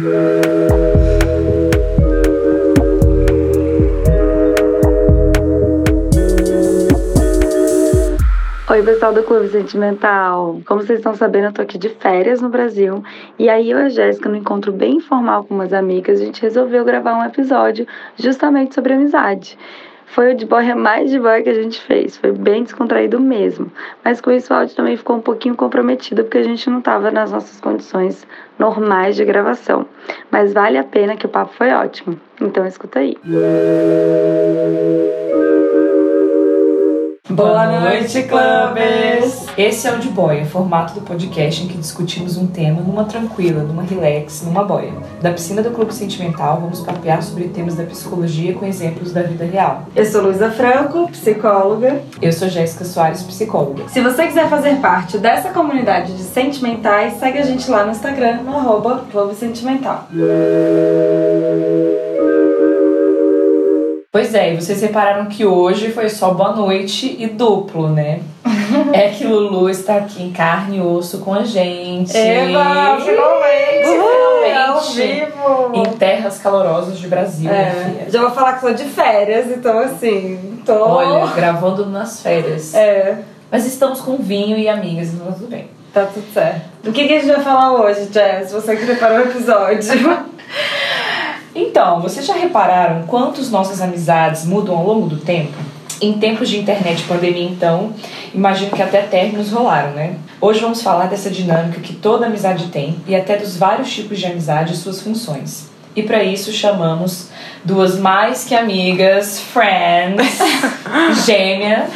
Oi, pessoal do Clube Sentimental. Como vocês estão sabendo, eu tô aqui de férias no Brasil. E aí, eu e a Jéssica, no encontro bem informal com umas amigas, a gente resolveu gravar um episódio justamente sobre amizade. Foi o de boy mais de boy que a gente fez. Foi bem descontraído mesmo. Mas com isso o áudio também ficou um pouquinho comprometido porque a gente não estava nas nossas condições normais de gravação. Mas vale a pena que o papo foi ótimo. Então escuta aí. Boa noite, clubes! Esse é o De Boia, formato do podcast em que discutimos um tema numa tranquila, numa relax, numa boia. Da piscina do Clube Sentimental, vamos papear sobre temas da psicologia com exemplos da vida real. Eu sou Luísa Franco, psicóloga. Eu sou Jéssica Soares, psicóloga. Se você quiser fazer parte dessa comunidade de sentimentais, segue a gente lá no Instagram, no arroba Clube Sentimental. Pois é, e vocês repararam que hoje foi só boa noite e duplo, né? é que Lulu está aqui em carne e osso com a gente. Eba, finalmente! Finalmente! Ao vivo! Em terras calorosas de Brasil, minha É, filha. já vou falar que sou de férias, então assim, tô. Olha, gravando nas férias. É, Mas estamos com vinho e amigas, então tá tudo bem. tá tudo certo. Do que, que a gente vai falar hoje, Jess? Você que preparou o episódio. Então, vocês já repararam quantos nossas amizades mudam ao longo do tempo? Em tempos de internet e pandemia, então, imagino que até términos rolaram, né? Hoje vamos falar dessa dinâmica que toda amizade tem e até dos vários tipos de amizade e suas funções. E para isso chamamos duas mais que amigas, friends, gêmeas,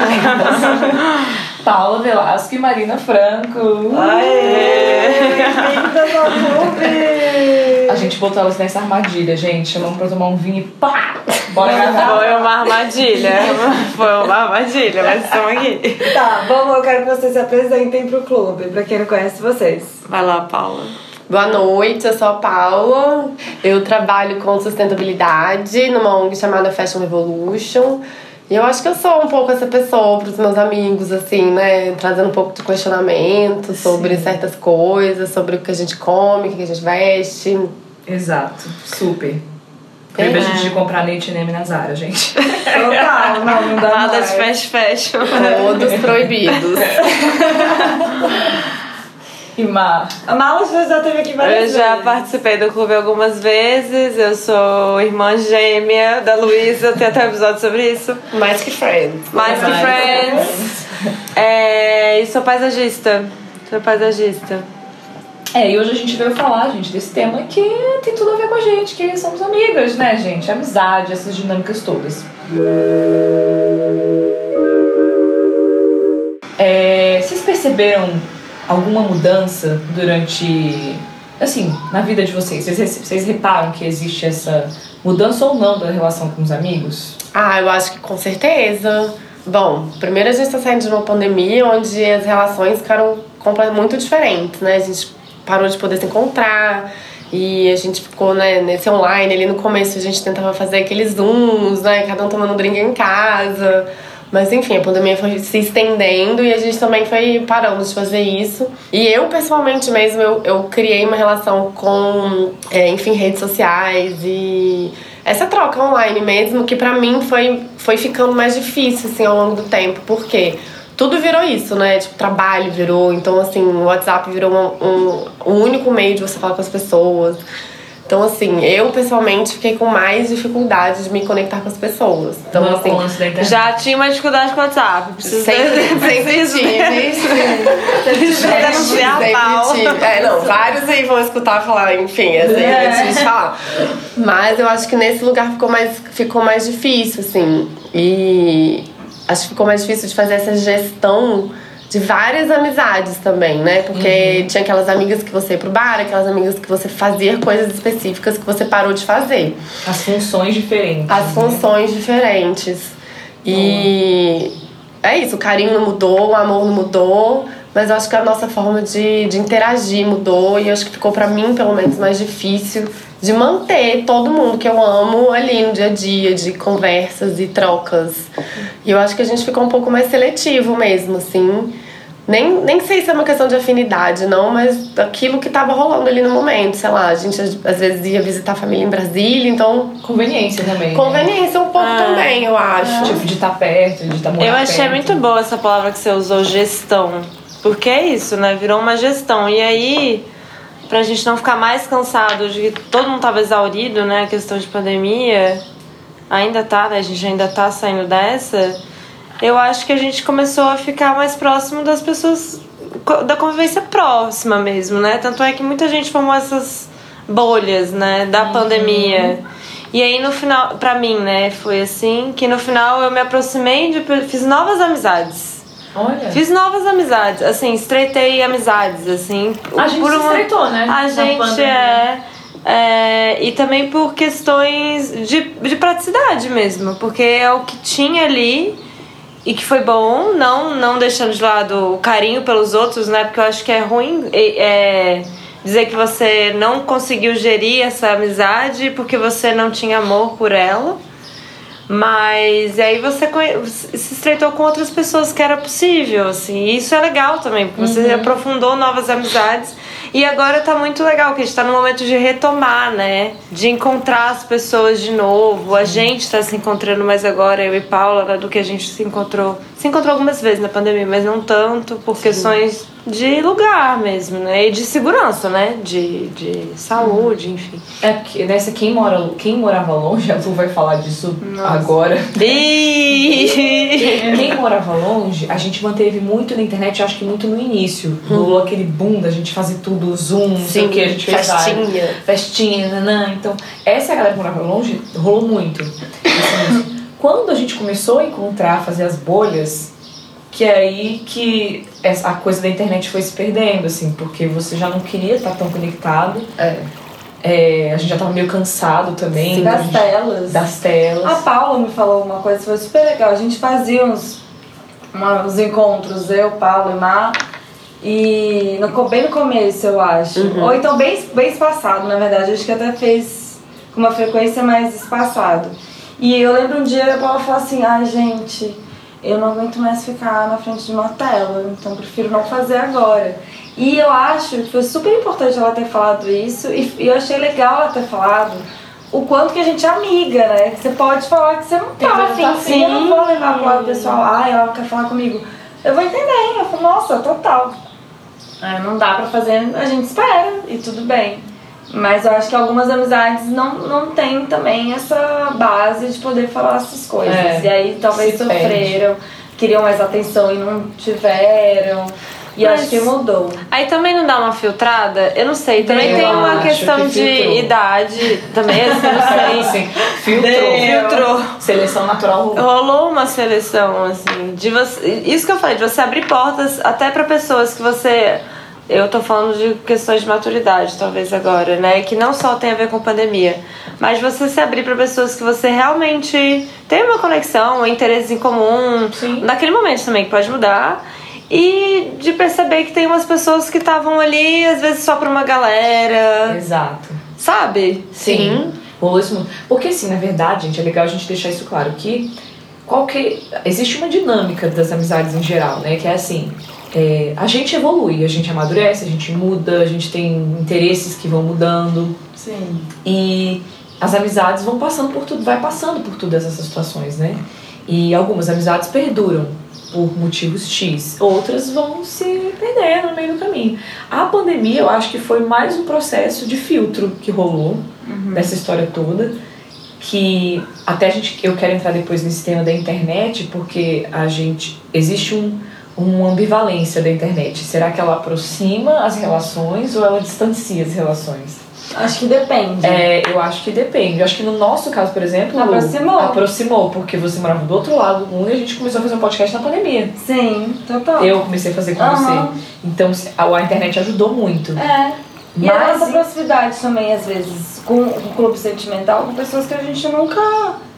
Paula Velasco e Marina Franco. Aê! Bem-vindas ao clube! A gente botou elas nessa armadilha, gente. Chamamos pra tomar um vinho e pá! Bora gravar. Foi uma armadilha. Foi uma armadilha, mas estamos aqui. Tá, vamos, eu quero que vocês se apresentem pro clube, pra quem não conhece vocês. Vai lá, Paula. Boa noite, eu sou a Paula. Eu trabalho com sustentabilidade numa ONG chamada Fashion Revolution. E eu acho que eu sou um pouco essa pessoa para os meus amigos, assim, né? Trazendo um pouco de questionamento sobre certas coisas, sobre o que a gente come, o que a gente veste. Exato, super. Proíbe a gente de comprar leite Neme na Zara, gente. Total, não, não dá Nada mais. de fast fashion. Todos proibidos. E Mar, A Mala já teve aqui várias Eu já vezes. participei do clube algumas vezes. Eu sou irmã gêmea da Luísa. Tem até um episódio sobre isso. Mais que friends. Mais que Mais. friends. É, e sou paisagista. Sou paisagista. É, e hoje a gente veio falar, gente, desse tema que tem tudo a ver com a gente, que somos amigas, né, gente? Amizade, essas dinâmicas todas. É, vocês perceberam alguma mudança durante. Assim, na vida de vocês? Vocês, vocês reparam que existe essa mudança ou não da relação com os amigos? Ah, eu acho que com certeza. Bom, primeiro a gente está saindo de uma pandemia onde as relações ficaram muito diferentes, né? A gente parou de poder se encontrar e a gente ficou né, nesse online. Ali no começo a gente tentava fazer aqueles zooms, né? Cada um tomando um drink em casa. Mas enfim, a pandemia foi se estendendo e a gente também foi parando de fazer isso. E eu, pessoalmente mesmo, eu, eu criei uma relação com, é, enfim, redes sociais e essa troca online mesmo, que pra mim foi, foi ficando mais difícil, assim, ao longo do tempo. Por quê? Tudo virou isso, né? Tipo, trabalho virou. Então, assim, o WhatsApp virou um, um, um único meio de você falar com as pessoas. Então, assim, eu pessoalmente fiquei com mais dificuldade de me conectar com as pessoas. Então, Não assim. Já tinha uma dificuldade com o WhatsApp. Preciso Sempre, sempre tive. Sempre tive. É, não, vários aí vão escutar falar, enfim, assim, É. antes de falar. Mas eu acho que nesse lugar ficou mais, ficou mais difícil, assim. E acho que ficou mais difícil de fazer essa gestão de várias amizades também, né? Porque tinha aquelas amigas que você ia pro bar, aquelas amigas que você fazia coisas específicas que você parou de fazer As funções diferentes. as né? funções diferentes. E é isso, o carinho não mudou, o amor não mudou, mas eu acho que a nossa forma de, de interagir mudou e eu acho que ficou pra mim, pelo menos, mais difícil de manter todo mundo que eu amo ali no dia a dia, de conversas e trocas. E eu acho que a gente ficou um pouco mais seletivo mesmo, assim. Nem, nem sei se é uma questão de afinidade, não, mas aquilo que tava rolando ali no momento, sei lá, a gente às vezes ia visitar a família em Brasília, então. Conveniência também. né? Conveniência um pouco Ah. também, eu acho. Tipo, de estar perto, de estar morando Eu achei perto. muito boa essa palavra que você usou, gestão. Porque é isso, né? Virou uma gestão. E aí, pra gente não ficar mais cansado de que todo mundo tava exaurido, né? A questão de pandemia, ainda tá, né? A gente ainda tá saindo dessa. Eu acho que a gente começou a ficar mais próximo das pessoas, da convivência próxima mesmo, né? Tanto é que muita gente formou essas bolhas, né? Da pandemia. E aí no final, pra mim, né, foi assim, que no final eu me aproximei de fiz novas amizades. Olha. Fiz novas amizades, assim, estreitei amizades, assim. A gente se estreitou, né? A gente é, é. E também por questões de, de praticidade mesmo, porque é o que tinha ali e que foi bom, não, não deixando de lado o carinho pelos outros, né? Porque eu acho que é ruim é, dizer que você não conseguiu gerir essa amizade porque você não tinha amor por ela. Mas aí você se estreitou com outras pessoas que era possível, assim. E isso é legal também, porque você aprofundou novas amizades. E agora tá muito legal, que a gente tá no momento de retomar, né? De encontrar as pessoas de novo. A gente tá se encontrando mais agora, eu e Paula, né, do que a gente se encontrou. Se encontrou algumas vezes na pandemia, mas não tanto por questões de lugar mesmo, né? E de segurança, né? De, de saúde, enfim. É porque nessa quem mora, quem morava longe, a Lu vai falar disso agora. E... Quem morava longe, a gente manteve muito na internet, acho que muito no início. Rolou aquele boom da gente fazer tudo, Zoom, não sei o que, a gente fez festinha. Festinha, nanã. Então, essa galera que morava longe rolou muito. Assim, quando a gente começou a encontrar, fazer as bolhas, que é aí que a coisa da internet foi se perdendo, assim, porque você já não queria estar tão conectado. É. É, a gente já tava meio cansado também. então a Das gente- telas. Das telas. A Paula me falou uma coisa que foi super legal. A gente fazia uns, uma- uns encontros, eu, Paulo e Mar, e no, bem no começo, eu acho. Ou então bem, bem espaçado, na verdade. Acho que até fez com uma frequência mais espaçada. E eu lembro um dia a Paula falou assim, ai gente, eu não aguento mais ficar na frente de uma tela, então prefiro não fazer agora. E eu acho que foi super importante ela ter falado isso, e, eu achei legal ela ter falado o quanto que a gente é amiga, né? Que você pode falar que você não tá vezes afim, tá sim. Eu não vou levar pro lado pessoal, ai, ela quer falar comigo. Eu vou entender, eu falo, nossa, total. Ah, não dá pra fazer, a gente espera e tudo bem. Mas eu acho que algumas amizades não, não têm também essa base de poder falar essas coisas. É, e aí talvez perde. sofreram, queriam mais atenção e não tiveram. E Mas- acho que mudou. Aí também não dá uma filtrada? Eu não sei. Também Eu tem uma questão que de filtrou. idade. Também, assim, não sei. Sim, filtrou. Filtrou. Seleção natural rolou. Rolou uma seleção, assim, de você. Isso que eu falei, de você abrir portas até pra pessoas que você. Eu tô falando de questões de maturidade, talvez agora, né? Que não só tem a ver com pandemia, mas você se abrir pra pessoas que você realmente tem uma conexão, um interesse em comum, Sim. naquele momento também, que pode mudar. E de perceber que tem umas pessoas que estavam ali, às vezes só pra uma galera, Exato. sabe? Sim. Rolou isso muito. Porque assim, na verdade, gente, é legal a gente deixar isso claro que qualquer. Existe uma dinâmica das amizades em geral, né? Que é assim. É, a gente evolui, a gente amadurece, a gente muda, a gente tem interesses que vão mudando. Sim. E as amizades vão passando por tudo, vai passando por todas essas situações, né? E algumas amizades perduram por motivos X, outras vão se perdendo no meio do caminho. A pandemia, eu acho que foi mais um processo de filtro que rolou dessa história toda, que até a gente, eu quero entrar depois nesse tema da internet, porque a gente existe um uma ambivalência da internet. Será que ela aproxima as relações ou ela distancia as relações? Acho que depende. É, eu acho que depende. Eu acho que no nosso caso, por exemplo, Aproximou. aproximou, porque você morava do outro lado do mundo e a gente começou a fazer um podcast na pandemia. Sim, total. Eu comecei a fazer com Aham. você. Então a, a internet ajudou muito. É. E a Mas- nossa proximidade também, às vezes, com o clube sentimental, com pessoas que a gente nunca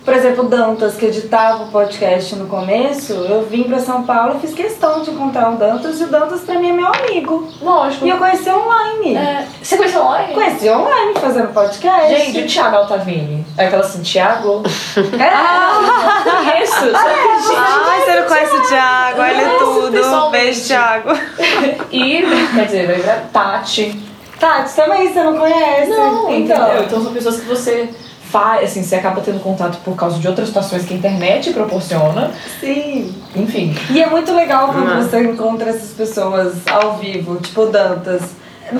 Por exemplo, o Dantas, que editava o podcast no começo, eu vim pra São Paulo e fiz questão de encontrar o Dantas, e o Dantas pra mim é meu amigo. Lógico. E eu conheci online. É, você conheceu online? Conheci online fazendo podcast. Gente, o Thiago Altavini. É aquela assim, Thiago. É. Conheço. só Ai, você não conhece o Thiago, ele é tudo. Beijo, Thiago. E, quer dizer, vai Tati. Tati, também você não conhece? Não, então. entendeu? Então são pessoas que você faz, assim, você acaba tendo contato por causa de outras situações que a internet proporciona. Sim. Enfim. E é muito legal quando Uhum. você encontra essas pessoas ao vivo, tipo Dantas.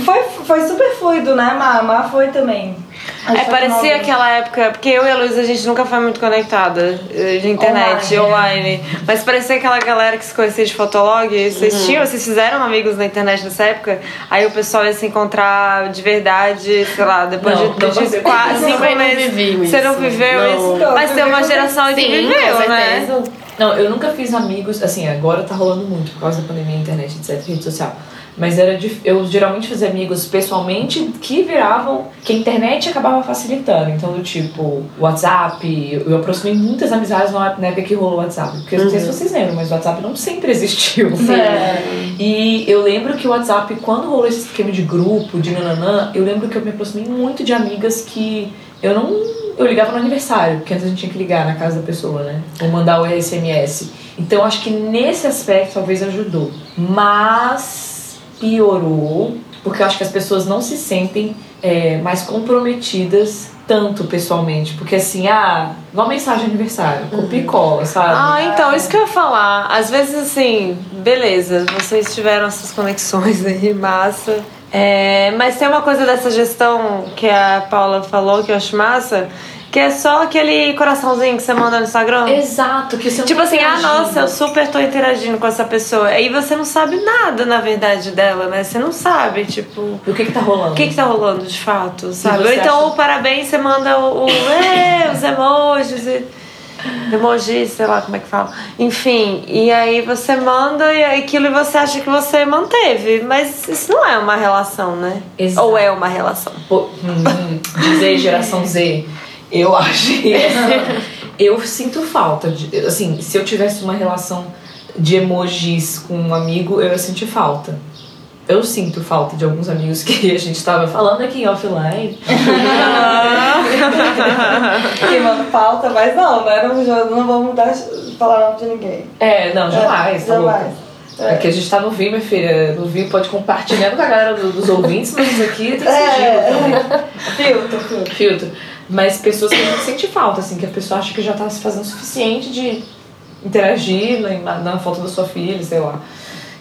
Foi, foi super fluido, né, Má? Má foi também. A gente É, parecia aquela época, porque eu e a Luísa a gente nunca foi muito conectada eh, de internet, online. Mas parecia aquela galera que se conhecia de Fotolog. Vocês tinham, vocês fizeram amigos na internet nessa época? Aí o pessoal ia se encontrar de verdade, sei lá, depois Não, de, não de quatro, Eu cinco não meses. Você não viveu Não. isso? Então, Mas tem uma geração que viveu, né? Não, eu nunca fiz amigos, assim, agora tá rolando muito por causa da pandemia, internet, etc, rede social. Mas era dif- eu geralmente fazia amigos pessoalmente que viravam que a internet acabava facilitando. Então, do tipo, WhatsApp, eu, aproximei muitas amizades na época que rolou o WhatsApp. Porque eu não sei se vocês lembram, mas o WhatsApp não sempre existiu. É. E eu lembro que o WhatsApp, quando rolou esse esquema de grupo, de nananã, eu lembro que eu me aproximei muito de amigas que eu não. Eu ligava no aniversário, porque antes a gente tinha que ligar na casa da pessoa, né? Ou mandar o SMS. Então acho que nesse aspecto talvez ajudou. Mas piorou, porque eu acho que as pessoas não se sentem é, mais comprometidas tanto pessoalmente. Porque assim, ah, igual mensagem de aniversário, copia e cola, sabe? Ah, então, isso que eu ia falar. Às vezes, assim, beleza, vocês tiveram essas conexões aí, massa. É, mas tem uma coisa dessa gestão que a Paula falou que eu acho massa, que é só aquele coraçãozinho que você manda no Instagram. Exato, que você Tipo tá assim, ah, nossa, eu super tô interagindo com essa pessoa. Aí você não sabe nada, na verdade, dela, né? Você não sabe, tipo, O que que tá rolando? o que que tá rolando de fato, sabe? Ou então acha- o parabéns, você manda o, o é, os emojis e emojis, sei lá como é que fala. Enfim, e aí você manda e aquilo você acha que você manteve, mas isso não é uma relação, né? Exato. Ou é uma relação. Pô, hum, dizer geração Z, eu acho que eu sinto falta de, assim, se eu tivesse uma relação de emojis com um amigo, eu ia sentir falta. Eu sinto falta de alguns amigos que a gente tava falando aqui em offline. Queimando pauta, mas não, né? Não, não vou mudar falar nome de ninguém. É, não, jamais, tá jamais. louca. É que a gente tá no Vim, minha filha. No Vim pode compartilhando com a galera do- dos ouvintes, mas isso aqui tem que ser É. também. Filtro, filtro. filtro. Mas pessoas que a gente sente falta, assim, que a pessoa acha que já tá se fazendo o suficiente de interagir na, na foto da sua filha, sei lá.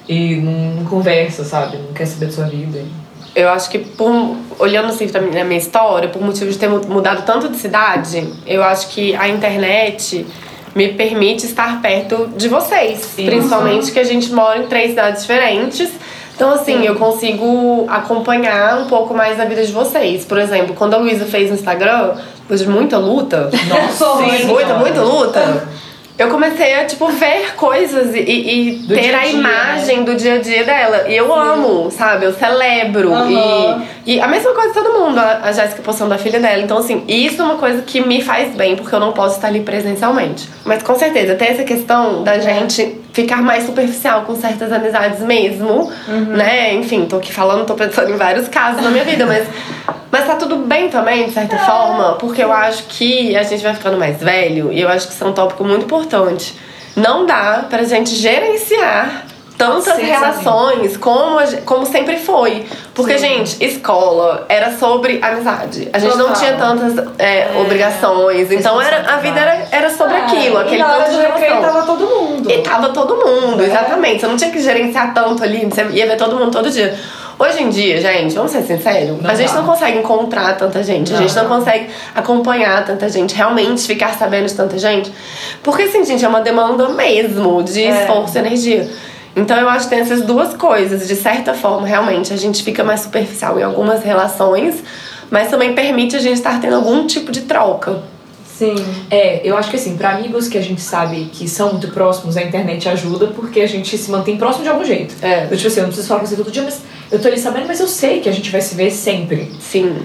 E não, não conversa, sabe? Não quer saber da sua vida. Eu acho que, por, olhando assim pra minha, minha história, por motivo de ter mu- mudado tanto de cidade, eu acho que a internet me permite estar perto de vocês. Principalmente que a gente mora em três cidades diferentes. Então, assim, eu consigo acompanhar um pouco mais a vida de vocês. Por exemplo, quando a Luísa fez no Instagram, depois de muita luta, Nossa, Sim, muita, muita luta. Eu comecei a, tipo, ver coisas e, e ter dia a dia, imagem do dia a dia dela. E eu amo, sabe? Eu celebro. Aham. E, e a mesma coisa de todo mundo, a, a Jéssica postando a filha dela. Então, assim, isso é uma coisa que me faz bem, porque eu não posso estar ali presencialmente. Mas com certeza, tem essa questão da gente ficar mais superficial com certas amizades mesmo, né? Enfim, tô aqui falando, tô pensando em vários casos na minha vida, mas. Mas tá tudo bem também, de certa forma, porque eu acho que a gente vai ficando mais velho e eu acho que isso é um tópico muito importante. Não dá pra gente gerenciar tantas Sim, relações como, a como sempre foi. Porque, gente, escola era sobre amizade. A gente não Total. tinha tantas é, obrigações. Então era, a vida era, era sobre aquilo, É, aquele e de relação. tava todo mundo. E tava todo mundo, É. exatamente. Você não tinha que gerenciar tanto ali, você ia ver todo mundo todo dia. Hoje em dia, gente, vamos ser sinceros, Não a gente dá. não consegue encontrar tanta gente, a Não. gente não consegue acompanhar tanta gente, realmente ficar sabendo de tanta gente. Porque, assim, gente, é uma demanda mesmo de É. esforço e energia. Então eu acho que tem essas duas coisas. De certa forma, realmente, a gente fica mais superficial em algumas relações, mas também permite a gente estar tendo algum tipo de troca. Sim. É, eu acho que assim, pra amigos que a gente sabe que são muito próximos, a internet ajuda porque a gente se mantém próximo de algum jeito. É. Eu, tipo assim, eu não preciso falar com você todo dia, mas eu tô ali sabendo, mas eu sei que a gente vai se ver sempre. Sim.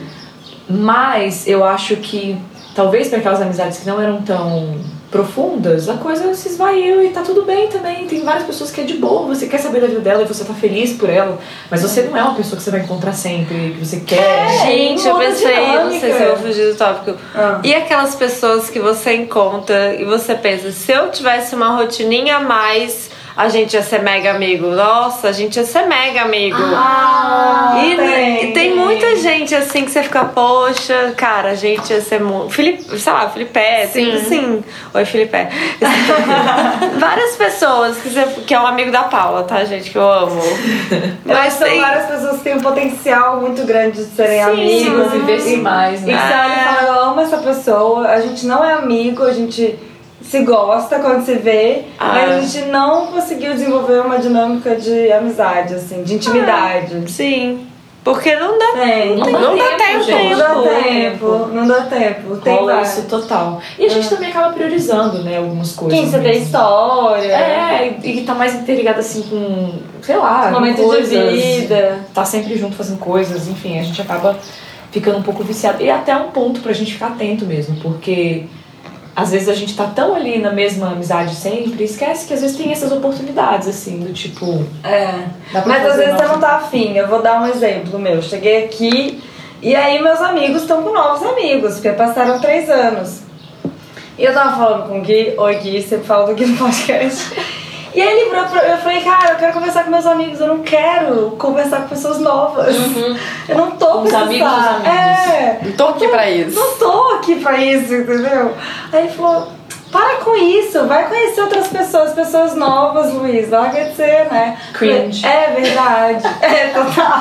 Mas eu acho que talvez para aquelas amizades que não eram tão profundas, a coisa se esvaiu e tá tudo bem também. Tem várias pessoas que é de boa, você quer saber da vida dela e você tá feliz por ela, mas você não é uma pessoa que você vai encontrar sempre, que você quer. Gente, eu muda a pensei, não sei se eu vou fugir do tópico. Ah. E aquelas pessoas que você encontra e você pensa, se eu tivesse uma rotininha a mais, a gente ia ser mega amigo. Nossa, a gente ia ser mega amigo. Ah, e tem. tem muita gente assim que você fica, poxa, cara, a gente ia ser muito. Felipe, sei lá, Felipe, Sim. sim. sim. Oi, Felipe. Várias pessoas que, você, que é um amigo da Paula, tá, gente? Que eu amo. Que são tem- várias pessoas que têm um potencial muito grande de serem Sim, amigos. e, mais, né? E que você olha e fala, eu amo essa pessoa, a gente não é amigo, a gente se gosta quando se vê, Ah. mas a gente não conseguiu desenvolver uma dinâmica de amizade, assim, de intimidade. Sim. Porque não dá. Tem. Não, Não dá tempo, gente. Não dá Tempo. tempo, não dá tempo. Tem Rola isso total. E a gente também acaba priorizando, né, algumas coisas. Quem tem mesmo. história, É, e que tá mais interligado assim com, sei lá, momento coisas, de vida. Tá sempre junto fazendo coisas, enfim, a gente acaba ficando um pouco viciado. E até um ponto pra gente ficar atento mesmo, porque às vezes a gente tá tão ali na mesma amizade sempre, esquece que às vezes tem essas oportunidades, assim, do tipo. É. Mas às vezes você não tá afim. Eu vou dar um exemplo meu. Cheguei aqui e aí meus amigos estão com novos amigos, porque passaram três anos. E eu tava falando com o Gui, oi Gui, sempre falo do Gui no podcast. E aí ele virou pra eu falei, cara, eu quero conversar com meus amigos, eu não quero conversar com pessoas novas. Eu não tô Com os amigos amigos. É, Não tô aqui pra isso. não tô aqui pra isso, entendeu? Aí ele falou, para com isso, vai conhecer outras pessoas, pessoas novas, Luiz. Larga de ser, né? Cringe. É verdade. É, total.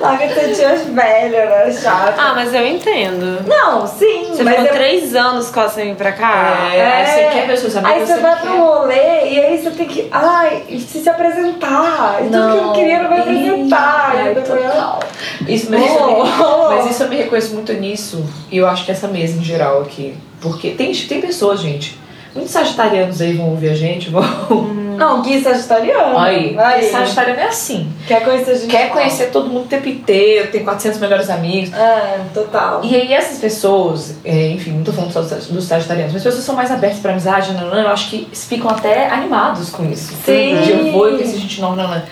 Larga de ser tia velha, né? Chata. Ah, mas eu entendo. Não, sim, Você mas ficou é- três anos quase sem vir pra cá. É, aí você quer ver seus amigos. Aí você vai pro rolê e aí você tem que. Ai, se se apresentar. E tudo que eu queria não vai apresentar. Ai, depois- total. Isso, mas, isso eu me, Oh. mas isso eu me reconheço muito nisso. E eu acho que essa mesa em geral aqui. Porque tem, tem pessoas, gente. Muitos sagitarianos aí vão ouvir a gente, vão. Não, Gui sagitariano. Aí, Aí. porque sagitariano é assim. Quer conhecer a gente? Quer conhecer todo mundo o tempo inteiro, tem 400 melhores amigos. É, total. E aí essas pessoas, é, enfim, não tô falando só dos sagitarianos, mas pessoas que são mais abertas pra amizade, não, não, eu acho que ficam até animados com isso. Sim. De eu vou e conhecer gente nova, não, não.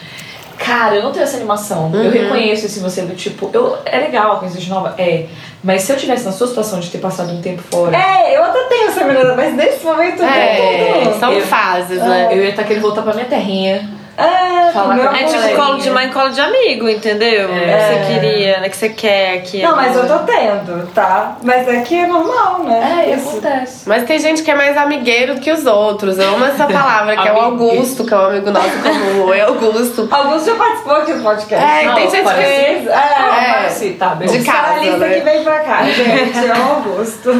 Cara, eu não tenho essa animação. Eu reconheço esse você do tipo, eu, é legal conhecer gente nova, é. Mas se eu tivesse na sua situação de ter passado um tempo fora, É, eu até tenho essa menina, mas nesse momento É, não. são Eu- fases, né? eu ia estar querendo voltar pra minha terrinha. É, Falar meu É tipo colo de mãe, colo de amigo, entendeu? É. Que você queria, né? Que você quer aqui. Não, mas eu tô tendo, tá? Mas é que é normal, né? Isso. acontece. Mas tem gente que é mais amigueiro do que os outros. Eu amo essa palavra, que é o. Augusto, que é um amigo nosso comum. Oi, Augusto. Augusto já participou aqui do podcast. É, Não, tem gente parece- que. É, É. parece, tá, beleza. De casa, a lista né? que vem pra cá, gente. É o Augusto.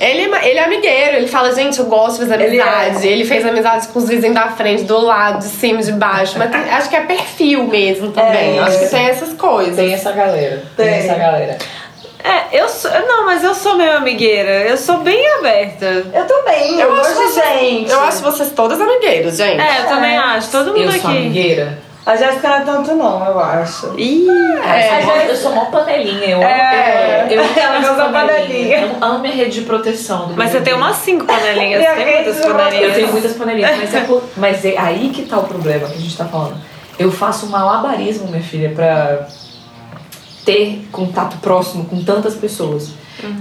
Ele, ele é amigueiro, ele fala, gente, eu gosto de fazer Ele amizade. é. Ele, fez amizade com os vizinhos da frente, do lado, de cima, de baixo. Mas tem- acho que é perfil mesmo também. É. Acho que tem essas coisas. Tem essa galera. Tem, Tem. essa galera. É, eu sou. Não, mas eu sou meio amigueira. Eu sou bem aberta. Eu também, eu, Eu acho gosto de gente. Eu acho vocês todas amigueiras, gente. É, eu também É. acho. Todo mundo Eu aqui. sou amigueira. A Jéssica não é tanto não, eu acho. Ih, eu, sou mó, gente- eu sou mó panelinha. Eu, É, eu, eu ela amo da panelinha. Eu amo minha rede de proteção. do mas você tem umas cinco panelinhas. Tem muitas panelinhas. Eu tenho muitas panelinhas, mas é, por- mas é aí que tá o problema que a gente tá falando. Eu faço um malabarismo, minha filha, pra ter contato próximo com tantas pessoas.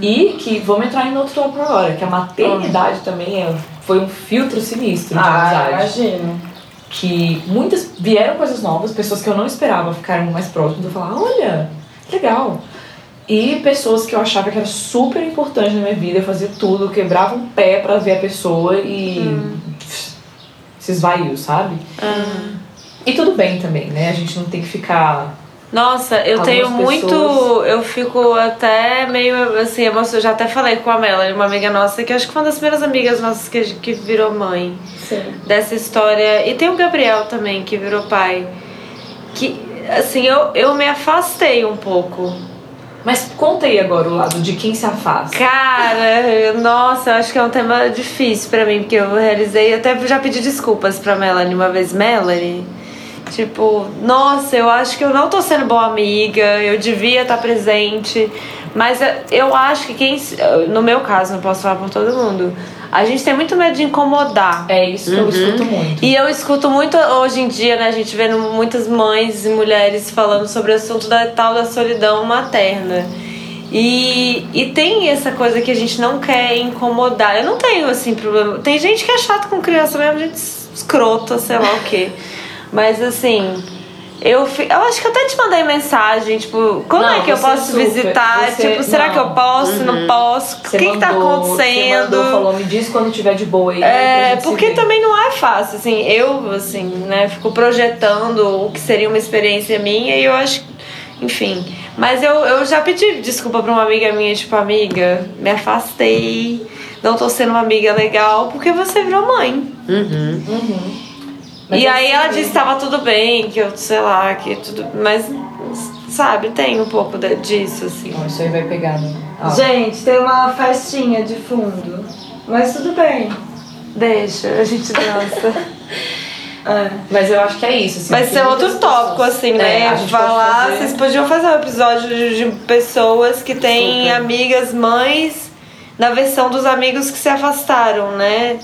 E que, vamos entrar em outro tópico agora, que a maternidade também é, foi um filtro sinistro de Ah, amizade. imagino. Que muitas vieram coisas novas, pessoas que eu não esperava ficaram mais próximas, eu falava, olha, legal. E pessoas que eu achava que era super importante na minha vida, eu fazia tudo, eu quebrava um pé pra ver a pessoa e pff, se esvaiu, sabe? E tudo bem também, né? A gente não tem que ficar. Nossa, eu Algumas tenho muito. pessoas- Eu fico até meio assim, emocionada. Eu já até falei com a Melanie, uma amiga nossa, que acho que foi uma das primeiras amigas nossas que, que virou mãe. Sim. Dessa história. E tem o Gabriel também, que virou pai. Que, assim, eu, eu me afastei um pouco. Mas conta aí agora o lado de quem se afasta. Cara, nossa, eu acho que é um tema difícil pra mim, porque eu realizei, até já pedi desculpas pra Melanie uma vez, Melanie. Tipo, nossa, eu acho que eu não tô sendo boa amiga, eu devia estar presente, Mas eu acho que quem. No meu caso, não posso falar por todo mundo. A gente tem muito medo de incomodar. É isso que eu escuto muito. E eu escuto muito hoje em dia, né? A gente vendo muitas mães e mulheres falando sobre o assunto da tal da solidão materna. E, e tem essa coisa que a gente não quer incomodar. Eu não tenho, assim, problema. Tem gente que é chato com criança mesmo, gente escrota, sei lá o quê. Mas, assim, eu, fi- eu acho que eu até te mandei mensagem, tipo, quando Não, é que eu você posso super- visitar? você- tipo, será que eu não. posso? Não posso? O Você que, que tá acontecendo? Você mandou, falou, me diz quando tiver de boa aí. pra É, porque também não é fácil, assim, eu, assim, né, fico projetando o que seria uma experiência minha e eu acho, enfim. Mas eu, eu já pedi desculpa pra uma amiga minha, tipo, amiga, me afastei, não tô sendo uma amiga legal, porque você virou mãe. Mas e é aí ela disse que tava tudo bem, que eu, sei lá, que tudo. Mas, sabe, tem um pouco de- disso, assim. Ó, Isso aí vai pegar, né? Gente, tem uma festinha de fundo. Mas tudo bem. Deixa, a gente dança. É. Mas eu acho que é isso. Assim, tem ser outro tópico, pessoas- assim, É, né? pode Falar. fazer- Vocês podiam fazer um episódio de, de pessoas que têm Super. amigas mães na versão dos amigos que se afastaram, né?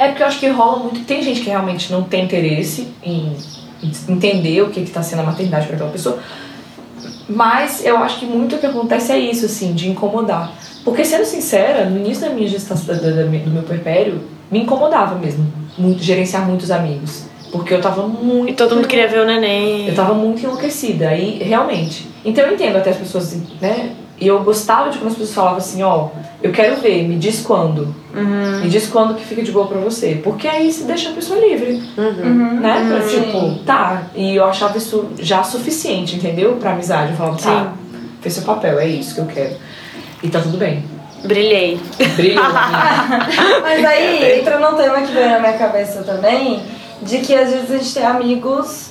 É porque eu acho que rola muito. Tem gente que realmente não tem interesse em entender o que está sendo a maternidade para aquela pessoa. Mas eu acho que muito o que acontece é isso, assim, de incomodar. Porque, sendo sincera, no início da minha gestação, do meu puerpério, me incomodava mesmo muito, gerenciar muitos amigos. Porque eu tava muito. E todo mundo queria ver o neném. Eu tava muito enlouquecida, aí realmente. Então eu entendo até as pessoas, né? E eu gostava de quando as pessoas falavam assim: ó, eu quero ver, me diz quando. Me diz quando que fica de boa pra você. Porque aí se deixa a pessoa livre, né? Pra, tipo, tá. E eu achava isso já suficiente, entendeu? Pra amizade. Eu falava, tá, fez seu papel, é isso que eu quero. E tá tudo bem. Brilhei. Brilhou. Mas aí entra num tema que veio na minha cabeça também, de que às vezes a gente tem amigos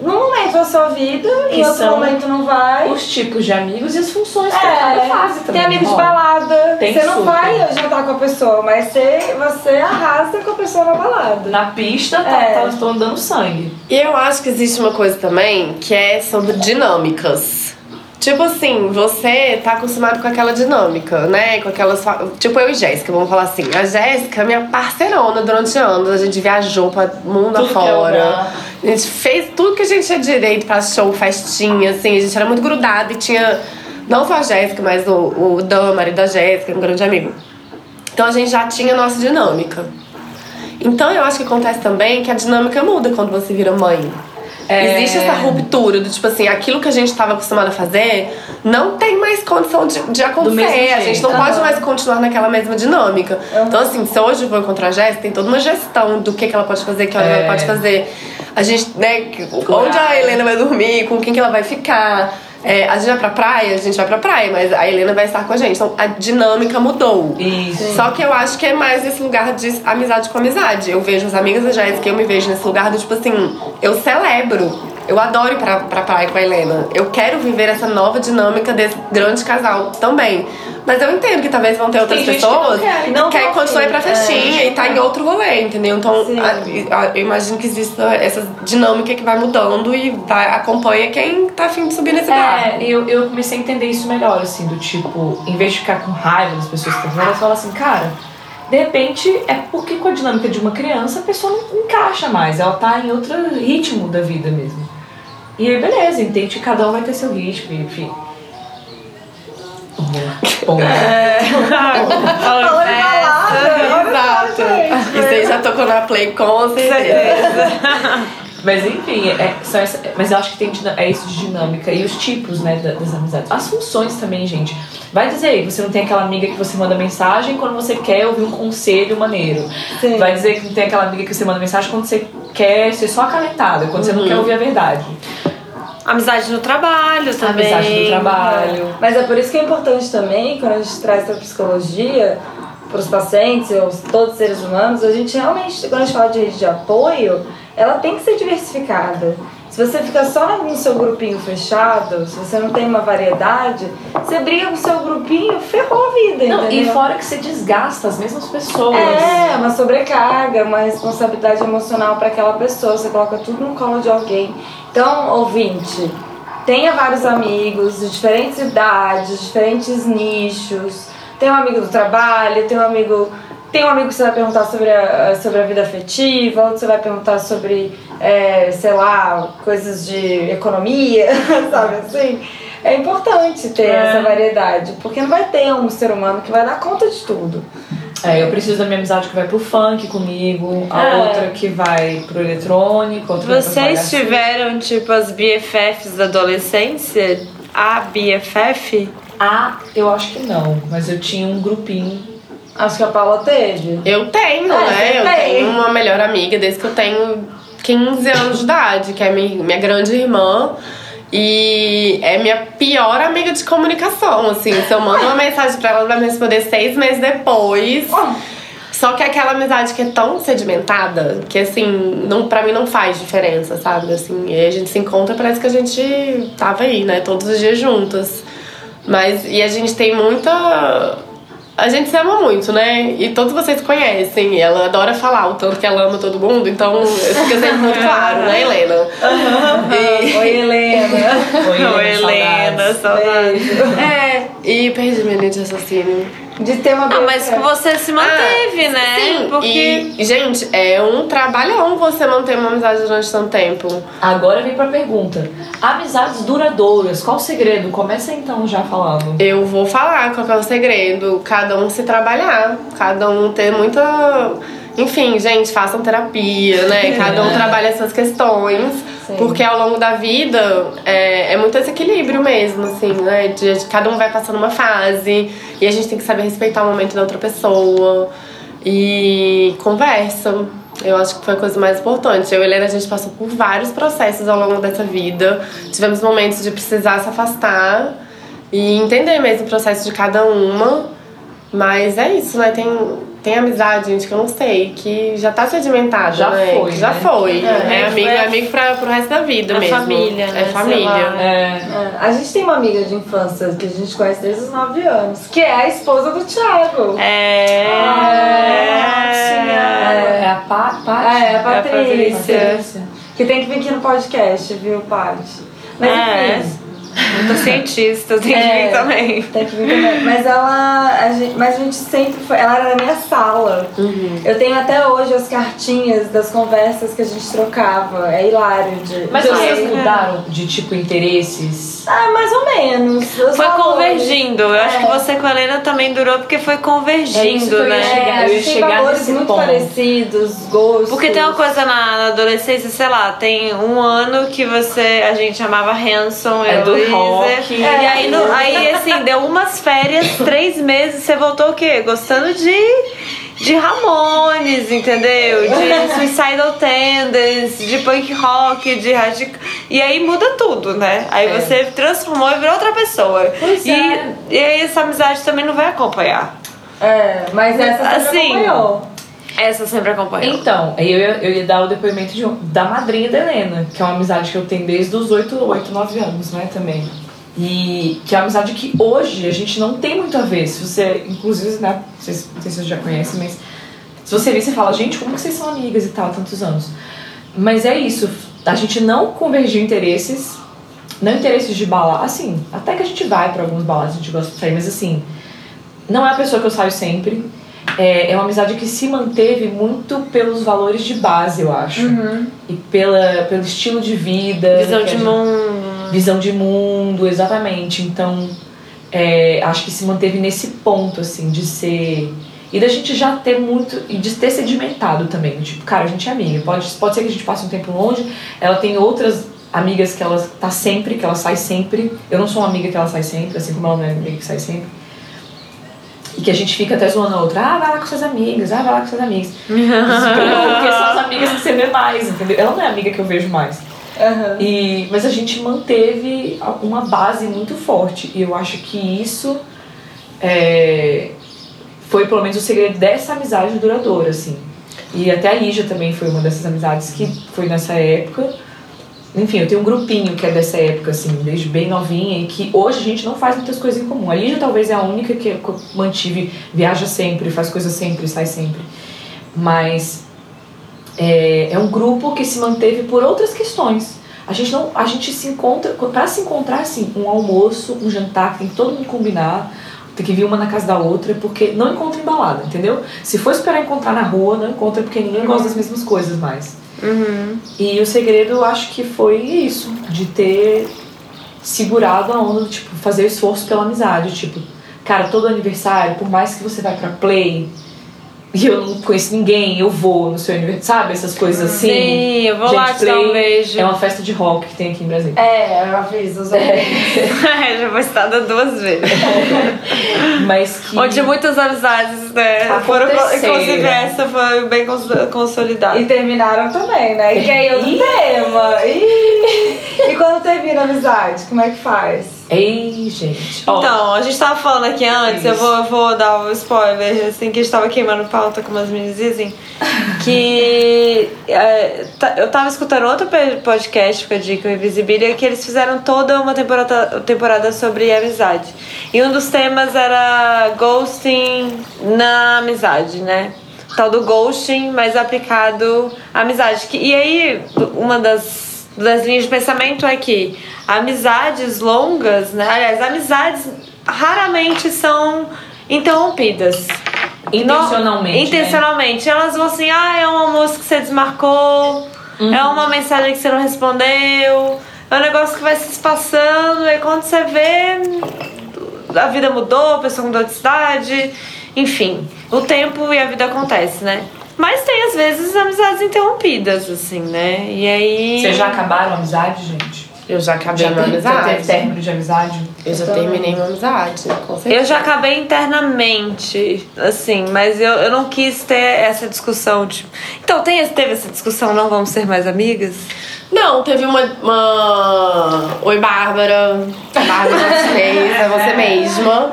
num momento da sua vida, Que em outro momento não vai. Os tipos de amigos e as funções pra cada É, fase também. tem amigos de balada. Tem você não super. vai jantar com a pessoa, mas você, você arrasa com a pessoa na balada. Na pista, tá, É. tá, estão dando sangue. E eu acho que existe uma coisa também que é sobre dinâmicas. Tipo assim, você tá acostumado com aquela dinâmica, né? Com aquelas. Tipo eu e Jéssica, vamos falar assim. A Jéssica é minha parceirona durante anos. A gente viajou pra mundo Tudo afora. A gente fez tudo que a gente tinha direito pra show, festinha, assim. A gente era muito grudada e tinha não só a Jéssica, mas o, o Dan, marido da Jéssica, um grande amigo. Então a gente já tinha a nossa dinâmica. Então eu acho que acontece também que a dinâmica muda quando você vira mãe. É. Existe essa ruptura do tipo assim, aquilo que a gente estava acostumado a fazer não tem mais condição de, de acontecer. A gente não jeito. pode mais continuar naquela mesma dinâmica. Então, assim, se hoje eu vou encontrar a Jéssica, tem toda uma gestão do que, que ela pode fazer, que ela É. pode fazer. A gente, né, onde a Helena vai dormir, com quem que ela vai ficar. É, a gente vai pra praia, a gente vai pra praia, mas a Helena vai estar com a gente. Então a dinâmica mudou. Isso. Só que eu acho que é mais esse lugar de amizade com amizade. Eu vejo as amigas da Jéssica, eu me vejo nesse lugar do tipo assim, eu celebro. Eu adoro ir pra, pra praia com a Helena. Eu quero viver essa nova dinâmica desse grande casal também. Mas eu entendo que talvez vão ter outras que não pessoas quer, que não continuar ir pra festinha É. e tá em outro rolê, entendeu? Então a- a- eu imagino que exista essa dinâmica que vai mudando e vai, acompanha quem tá afim de subir nesse barco. É, eu, eu comecei a entender isso melhor, assim, do tipo, em vez de ficar com raiva das pessoas que estão fazendo, eu falo assim, cara, de repente é porque com a dinâmica de uma criança a pessoa não encaixa mais, ela tá em outro ritmo da vida mesmo. E aí, beleza, entende que cada um vai ter seu ritmo, enfim. Bom, só, Exato. Isso aí já tocou na play com certeza. Mas enfim, é, são essa- mas eu acho que tem é isso de dinâmica e os tipos, né, da- das amizades. As funções também, gente. Vai dizer aí, você não tem aquela amiga que você manda mensagem quando você quer ouvir um conselho maneiro. Sim. Vai dizer que não tem aquela amiga que você manda mensagem quando você quer ser só acalentada, quando você não quer ouvir a verdade. Amizade no trabalho também. Amizade no trabalho. Mas é por isso que é importante também, quando a gente traz pra psicologia, para os pacientes, ou todos os seres humanos, a gente realmente, quando a gente fala de rede de apoio, ela tem que ser diversificada. Se você fica só no seu grupinho fechado, se você não tem uma variedade, você briga com o seu grupinho, ferrou a vida, Não, e entendeu? fora que você desgasta as mesmas pessoas. É, uma sobrecarga, uma responsabilidade emocional para aquela pessoa. Você coloca tudo no colo de alguém. Então, ouvinte, tenha vários amigos de diferentes idades, diferentes nichos. Tem um amigo do trabalho, tem um amigo. Tem um amigo que você vai perguntar sobre a, sobre a vida afetiva, outro você vai perguntar sobre, é, sei lá, coisas de economia, sabe assim? É importante ter É. essa variedade, porque não vai ter um ser humano que vai dar conta de tudo. É, eu preciso da minha amizade que vai pro funk comigo, a É. outra que vai pro eletrônico, outra vai pro Vocês tiveram, tipo, as BFFs da adolescência? A BFF? Ah, eu acho que não, mas eu tinha um grupinho. Acho que a Paula teve. Eu tenho, É, né? Eu tem. tenho uma melhor amiga desde que eu tenho 15 anos de idade, que é minha, minha grande irmã. E é minha pior amiga de comunicação, assim. Se eu mando uma mensagem pra ela, ela vai me responder seis meses depois. Só que é aquela amizade que é tão sedimentada que, assim, não, pra mim não faz diferença, sabe? Assim, e a gente se encontra, parece que a gente tava aí, né? Todos os dias juntas. Mas, e a gente tem muita. A gente se ama muito, né? E todos vocês conhecem. E ela adora falar o tanto que ela ama todo mundo, então fica sempre muito claro, né, Helena? E- Oi, Helena. Oi, Oi, Helena, saudades. saudades. É, e perdi minha linha de raciocínio. De ter uma Não, mas você se manteve, Ah, né? Sim, Porque. e, gente, é um trabalhão você manter uma amizade durante tanto tempo. Agora vem pra pergunta. Amizades duradouras, qual o segredo? Começa então já falando. Eu vou falar qual é o segredo. Cada um se trabalhar, cada um ter muita. Enfim, gente, façam terapia, né? Cada um trabalha as suas questões. Sim. Porque ao longo da vida é, é muito esse equilíbrio mesmo, assim, né? De, de- cada um vai passando uma fase e a gente tem que saber respeitar o momento da outra pessoa. E conversa. Eu acho que foi a coisa mais importante. Eu e Helena, a gente passou por vários processos ao longo dessa vida. Tivemos momentos de precisar se afastar e entender mesmo o processo de cada uma. Mas é isso, né? Tem, tem amizade, gente, que eu não sei, que já tá sedimentada, Já né? foi, Que já né? foi. É, É, amigo, foi é a- amigo pra, pro resto da vida a mesmo. família, né? É família. É. É, a gente tem uma amiga de infância que a gente conhece desde os 9 anos, que é a esposa do Thiago. É. É a Pa- Paty? É, a Patrícia. Patrícia. Que tem que vir aqui no podcast, viu, Paty? Mas É. enfim. Muita cientista, tem que É. vir também. Tem que vir também. Mas ela. A gente, mas a gente sempre foi. Ela era da minha sala. Uhum. Eu tenho até hoje as cartinhas das conversas que a gente trocava. É hilário de. Mas vocês mudaram de tipo interesses? Ah, mais ou menos. Os Foi valores. convergindo. Eu acho É. que você com a Helena também durou porque foi É isso convergindo, que eu ia né? chegar. É, a Eu ia chegar valores nesse muito ponto. parecidos, gostos. Porque tem uma coisa na, na adolescência, sei lá, tem um ano que você, a gente chamava Hanson, É eu, do Rock. E aí, no- aí, assim, deu umas férias, três meses, você voltou o quê? Gostando de, de Ramones, entendeu? De Suicidal Tendencies, de punk rock, de radical. E aí muda tudo, né? Aí É. você transformou e virou outra pessoa. Pois e, é. e aí essa amizade também não vai acompanhar. É, mas essa Assim, acompanhou. Essa sempre acompanhou. Então, eu eu ia dar o depoimento de da madrinha da Helena, que é uma amizade que eu tenho desde os 8, 8 9 anos, né, também. E que é uma amizade que hoje a gente não tem muito a ver. Se você, inclusive, né, vocês, não sei se vocês já conhecem, mas se você vir, você fala, gente, como que vocês são amigas e tal, tantos anos? Mas é isso, a gente não convergiu interesses, não interesses de balada, assim, até que a gente vai pra alguns baladas, a gente gosta de sair, mas assim, não é a pessoa que eu saio sempre. É, é uma amizade que se manteve muito pelos valores de base, eu acho. E pela, pelo estilo de vida. Visão de gente- mundo. Visão de mundo, exatamente. Então, é, acho que se manteve nesse ponto, assim, de ser. E da gente já ter muito. E de ter sedimentado também. Tipo, cara, a gente é amiga. Pode, pode ser que a gente passe um tempo longe. Ela tem outras amigas que ela tá sempre, que ela sai sempre. Eu não sou uma amiga que ela sai sempre, assim como ela não é amiga que sai sempre. E que a gente fica até zoando a outra. Ah, vai lá com suas amigas, ah, vai lá com suas amigas. Porque são as amigas que você vê mais, entendeu? Ela não é a amiga que eu vejo mais. Aham. E, mas a gente manteve uma base muito forte. E eu acho que isso é, foi pelo menos o segredo dessa amizade duradoura, assim. E até a Lígia também foi uma dessas amizades que foi nessa época. Enfim, eu tenho um grupinho que é dessa época, assim, desde bem novinha, e que hoje a gente não faz muitas coisas em comum. A Lígia talvez é a única que eu mantive, viaja sempre, faz coisas sempre, sai sempre. Mas é, é um grupo que se manteve por outras questões. A gente não, a gente se encontra, para se encontrar assim, um almoço, um jantar, tem que todo mundo combinar, tem que vir uma na casa da outra, porque não encontra em balada, entendeu? Se for esperar encontrar na rua, não encontra porque ninguém gosta das mesmas coisas mais. Uhum. E o segredo, eu acho que foi isso, de ter segurado a onda, tipo, fazer esforço pela amizade, tipo, cara, todo aniversário, por mais que você vai pra play, e eu não conheço ninguém, eu vou no seu aniversário, sabe? Essas coisas assim. Sim, eu vou Gente, lá te dar um beijo. É uma festa de rock que tem aqui em Brasília. É, eu aviso os ouvintes. Já foi citada duas vezes. Mas que. Onde muitas amizades, né? Foram, inclusive, essa foi bem cons- consolidada. E terminaram também, né? E aí outro Ih. tema. Ih. E quando termina a amizade, como é que faz? Ei, gente. Então, a gente tava falando aqui antes, eu vou, eu vou dar um spoiler, assim, que a gente tava queimando pauta, como as meninas dizem, que é, tá- eu tava escutando outro podcast com a Dica Invisibilia, que eles fizeram toda uma temporada, temporada sobre amizade. E um dos temas era ghosting na amizade, né? Tal do ghosting, mas aplicado à amizade. E aí, uma das, das linhas de pensamento é que amizades longas, né? Aliás, amizades raramente são interrompidas. Intencionalmente, né? Intencionalmente. Elas vão assim, ah, é um almoço que você desmarcou, é uma mensagem que você não respondeu, é um negócio que vai se espaçando, e quando você vê, a vida mudou, a pessoa mudou de cidade, enfim, o tempo e a vida acontece, né? Mas tem às vezes amizades interrompidas, assim, né? E aí. Vocês já acabaram a amizade, gente? Eu já acabei Já, uma teve, já teve amizade. término de amizade? Eu já terminei uma amizade, com certeza. Eu já acabei internamente, assim, mas eu, eu não quis ter essa discussão. Tipo... Então, tem, teve essa discussão, não vamos ser mais amigas? Não, teve uma. uma... Oi, Bárbara. Bárbara Martinez, é você mesma.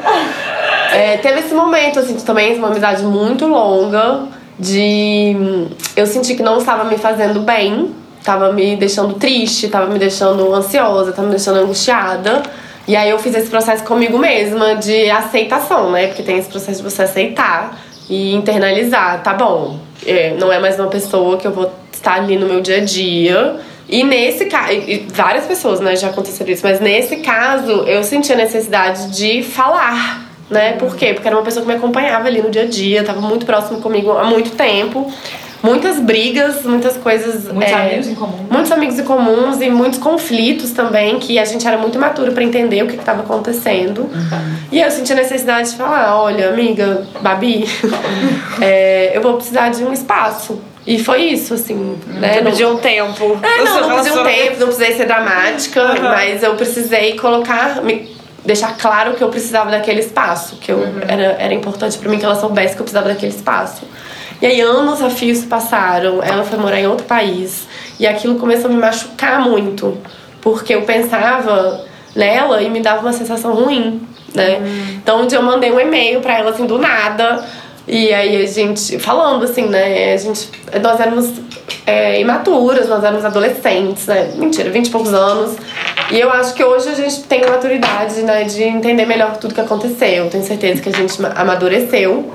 É, teve esse momento, assim, de também uma amizade muito longa. De. Eu senti que não estava me fazendo bem, tava me deixando triste, tava me deixando ansiosa, tava me deixando angustiada. E aí eu fiz esse processo comigo mesma de aceitação, né? Porque tem esse processo de você aceitar e internalizar. Tá bom, é, não é mais uma pessoa que eu vou estar ali no meu dia a dia. E nesse caso, várias pessoas, né, já aconteceram isso, mas nesse caso eu senti a necessidade de falar, né? Por quê? Porque era uma pessoa que me acompanhava ali no dia a dia, tava muito próximo comigo há muito tempo. Muitas brigas, muitas coisas. Muitos é, amigos em comum. Muitos amigos em comuns e muitos conflitos também, que a gente era muito imaturo pra entender o que estava acontecendo. E eu senti a necessidade de falar: olha, amiga, Babi, é, eu vou precisar de um espaço. E foi isso, assim. Né? Eu Não- pedi um tempo. é, não, não pedi um tempo, não precisei ser dramática, mas eu precisei colocar, me- deixar claro que eu precisava daquele espaço, que eu, era, era importante pra mim que ela soubesse que eu precisava daquele espaço. E aí anos a fio se passaram, ela foi morar em outro país, e aquilo começou a me machucar muito, porque eu pensava nela e me dava uma sensação ruim, né? Então um dia eu mandei um e-mail pra ela assim do nada, e aí a gente, falando assim, né? A gente, nós éramos é, imaturas, nós éramos adolescentes, né? Mentira, 20 e poucos anos. E eu acho que hoje a gente tem maturidade, né? De entender melhor tudo que aconteceu. Tenho certeza que a gente ma- amadureceu.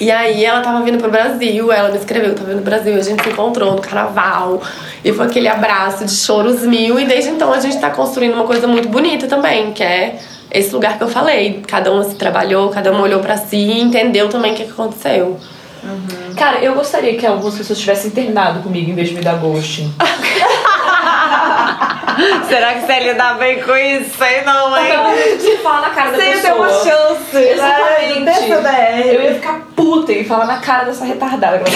E aí ela tava vindo pro Brasil, ela me escreveu, tava vindo pro Brasil, a gente se encontrou no carnaval. E foi aquele abraço de choros mil. E desde então a gente tá construindo uma coisa muito bonita também, que é esse lugar que eu falei. Cada um se trabalhou, cada um olhou pra si e entendeu também o que que aconteceu. Cara, eu gostaria que algumas pessoas tivessem terminado comigo em vez de me dar ghosting. Será que você ia lidar bem com isso? Sei não, hein? Você fala na cara da Você ia ter pessoa. uma chance. Exatamente. Eu ia ficar puta e falar na cara dessa retardada.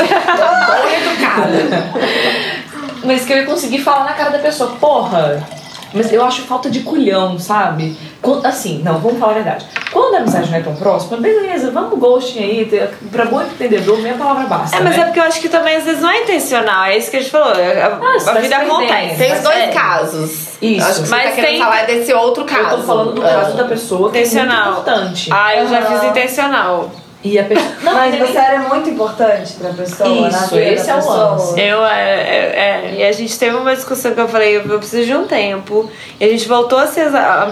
Mas que eu ia conseguir falar na cara da pessoa, porra. Mas eu acho falta de culhão, sabe? Quando- Assim, não, vamos falar a verdade. Quando a amizade não é tão próxima, beleza, vamos ghosting aí. Pra bom entendedor, minha palavra basta. É, mas né? é porque eu acho que também às vezes não é intencional. É isso que a gente falou. A, a- você a vai vida acontece. Tem os dois é. casos. Isso. Acho que você Mas tá querendo tem- falar desse outro caso. Eu tô falando do É. caso da pessoa que é Intencional. muito importante. Ah, eu já fiz intencional. E a pessoa. Não, Mas nem- você era muito importante pra pessoa, na Isso, vida esse da é o pessoa. lance. Eu, é, é, é, e a gente teve uma discussão que eu falei, eu preciso de um tempo. E a gente voltou a ser